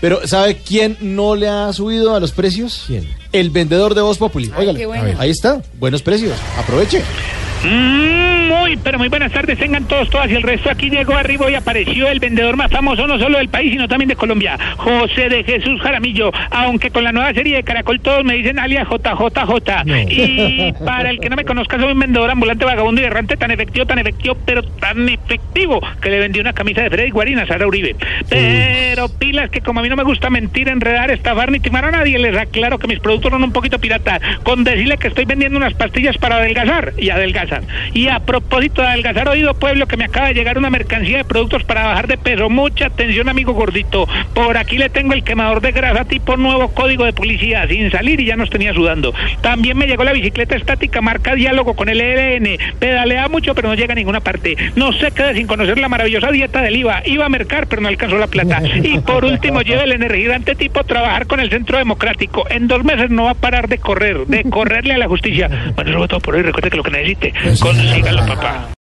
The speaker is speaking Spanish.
Pero ¿sabe quién no le ha subido a los precios? ¿Quién? El vendedor de Voz Populi. Ay, Óigale. qué bueno. Ahí está, buenos precios. Aproveche. Mm, muy, pero muy buenas tardes, tengan todos, todas. Y el resto aquí llegó arriba y apareció el vendedor más famoso no solo del país, sino también de Colombia, José de Jesús Jaramillo. Aunque con la nueva serie de Caracol todos me dicen alias JJJ. Y para el que no me conozca, soy un vendedor ambulante, vagabundo y errante tan efectivo, tan efectivo, pero tan efectivo que le vendí una camisa de Freddy Guarín a Sara Uribe. Pero pilas que como a mí no me gusta mentir, enredar, estafar ni timar a nadie, les aclaro que mis productos son un poquito piratas. Con decirle que estoy vendiendo unas pastillas para adelgazar y adelgazar. Y a propósito de adelgazar, oído pueblo que me acaba de llegar una mercancía de productos para bajar de peso. Mucha atención, amigo gordito. Por aquí le tengo el quemador de grasa tipo nuevo código de publicidad, sin salir y ya nos tenía sudando. También me llegó la bicicleta estática marca Diálogo con el ELN. Pedalea mucho, pero no llega a ninguna parte. No se quede sin conocer la maravillosa dieta del IVA. Iba a mercar, pero no alcanzó la plata. Y por último, lleva el energizante tipo trabajar con el Centro Democrático. En dos meses no va a parar de correr, de correrle a la justicia. Bueno, eso fue todo por hoy. Recuerde que lo que necesite, consígalo, papá. Bye.